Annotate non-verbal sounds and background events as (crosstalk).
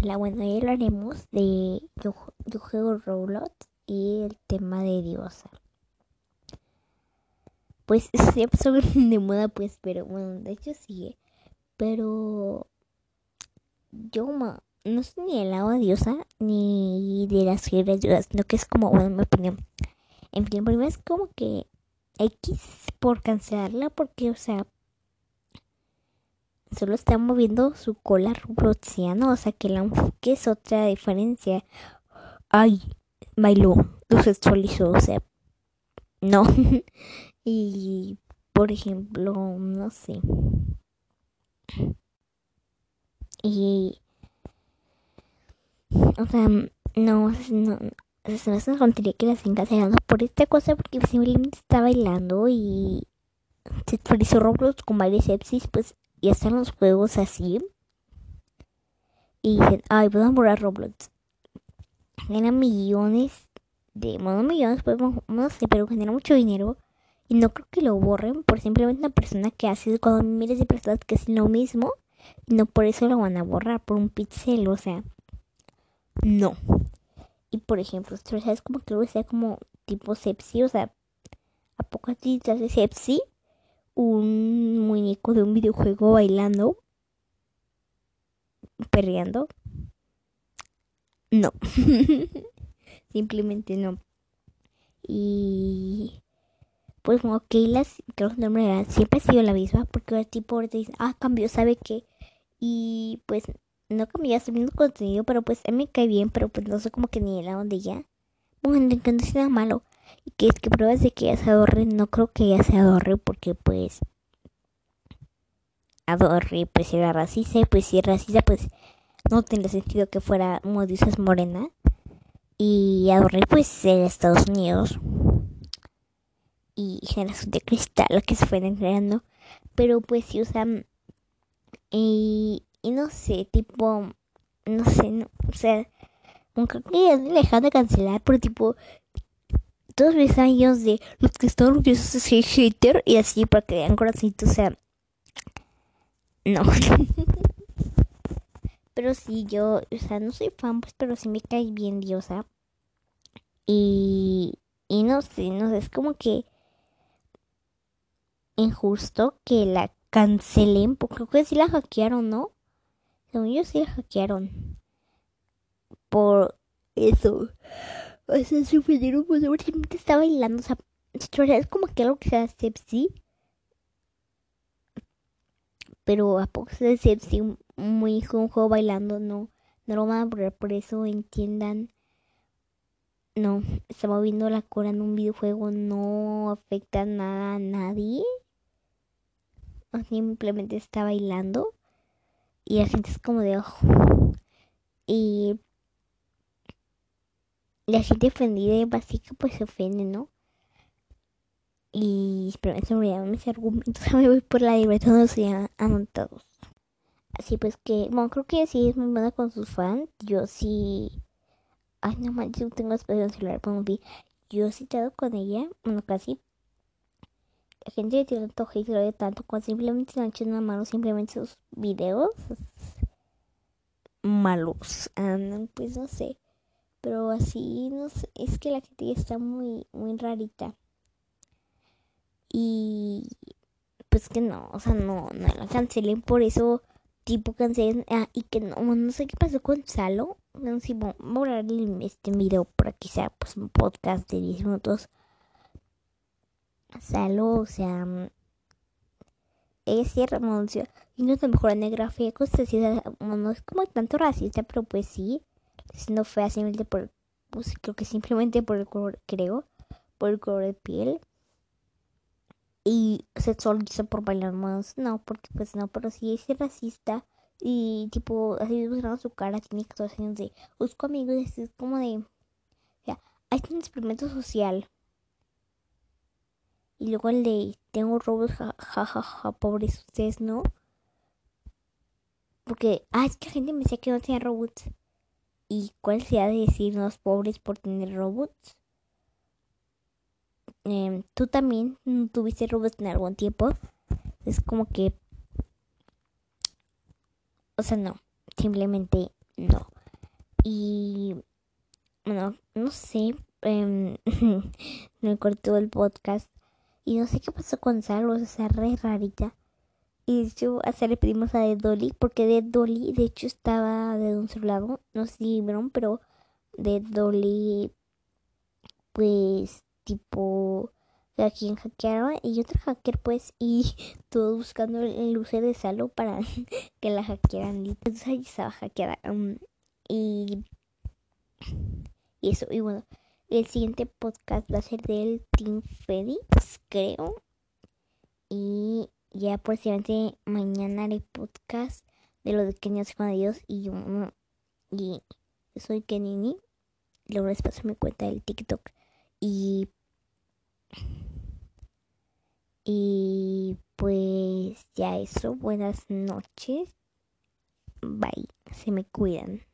Hola, bueno, hoy hablaremos de yo, yo juego Roblox y el tema de diosa. Pues (laughs) se pasó de moda, pues, pero bueno, de hecho sigue. Pero yo no soy ni del lado de diosa ni de las fieles diosas, sino que es como, bueno, mi opinión. En fin, primero es como que X por cancelarla, porque, o sea, solo está moviendo su cola robloxiana, o sea que la enfoque es otra diferencia. Ay, bailó, lo sexualizó, o sea, no. (laughs) y, por ejemplo, no sé. Y, o sea, no, no, se me hace que la estén cancelando por esta cosa porque simplemente está bailando y se actualizó Roblox con varios sepsis, pues y están los juegos así. Y dicen, ay, voy a borrar Roblox. Genera millones de, bueno, millones, pues no sé, pero genera mucho dinero. Y no creo que lo borren por simplemente una persona que hace cuando miles de personas que hacen lo mismo. Y no por eso lo van a borrar, por un pixel, o sea, no. Y por ejemplo, ¿sabes como que lo sea como tipo sepsi? O sea, ¿a poco así te hace sepsi? Un muñeco de un videojuego bailando, perreando. No, (laughs) simplemente no. Y pues como las, creo que nombre siempre ha sido la misma, porque el tipo ahorita dice, ah, cambió, ¿sabe qué? Y pues no cambió, el mismo contenido, pero pues a mí me cae bien, pero pues no sé como que ni la donde ya. Bueno, que no es nada malo y que es que pruebas de que ella se adorre, no creo que ella se adorre porque pues adorre pues era racista pues si es racista pues no tiene sentido que fuera como dices morena. Y adorre pues en Estados Unidos. Y generación de cristal que se fueron creando pero pues si usan y, y no sé tipo no sé no, o sea creo que ya dejar de cancelar pero tipo todos mis años de los que están orgullosos de ser hater y así para que vean corazoncitos, o sea, no. (laughs) pero sí, yo, o sea, no soy fan, pues, pero sí me cae bien Diosa. Y, y no sé, no sé, es como que injusto que la cancelen, porque creo que sí la hackearon, ¿no? Según yo sí la hackearon. Por eso. O sea, su ofendieron pues simplemente está bailando. O sea, es como que algo que sea sepsi. Pero a poco se sepsi muy juego bailando, no. No lo van a poner por eso, entiendan. No, está moviendo la cola en un videojuego, no afecta nada a nadie. O simplemente está bailando. Y la gente es como de ojo. Y la gente ofendida y básica pues se ofende, ¿no? Y pero me mis argumentos, (laughs) me voy por la libertad no anotados. Así pues que, bueno, creo que sí es muy buena con sus fans. Yo sí. Ay, no manches, no tengo espacio celular para un Yo sí he con ella, bueno, casi. La gente tiene tanto hate, lo tanto, cuando simplemente se han hecho una mano, simplemente sus videos malos. Ah, pues no sé. Pero así, no sé, es que la gente ya está muy, muy rarita. Y pues que no, o sea, no, no la cancelen por eso, tipo cancelen, ah, y que no, no sé qué pasó con Salo. No sé, voy a borrar este video para que sea pues un podcast de 10 minutos. Salo, o sea, ella sí y no es la mejor fea, cosas así, no es como tanto racista, pero pues sí siendo fea simplemente por, pues creo que simplemente por el color, creo, por el color de piel. Y sexualiza por bailar más, no, porque pues no, pero si es racista y tipo así buscando su cara, tiene 14 años de busco amigos, es como de, o sea, hay un experimento social. Y luego el de tengo robos, jajaja, ja, ja, pobres ustedes, ¿no? Porque, ah, es que la gente me decía que no tenía robots. ¿Y cuál se ha de decirnos pobres por tener robots? Em, ¿Tú también tuviste robots en algún tiempo? Es como que... O sea, no. Simplemente no. Y bueno, no sé, eh, (laughs) me cortó el podcast y no sé qué pasó con Salo, o sea, re rarita. Y de hecho, hasta le pedimos a Dead Dolly, porque Dead Dolly, de hecho, estaba de un solo lado. No sé si vieron, pero Dead Dolly, pues, tipo, a quien hackearon y otro hacker, pues, y (laughs) todos buscando el luce de Salo para (laughs) que la hackearan. Y entonces ahí estaba hackeada. Um, y, y eso, y bueno, el siguiente podcast va a ser del Team Freddy, pues, creo. Ya posiblemente mañana haré podcast de lo de Kenia con Dios y yo y soy Kenini. Luego les paso mi cuenta del TikTok y y pues ya eso, buenas noches. Bye, se me cuidan.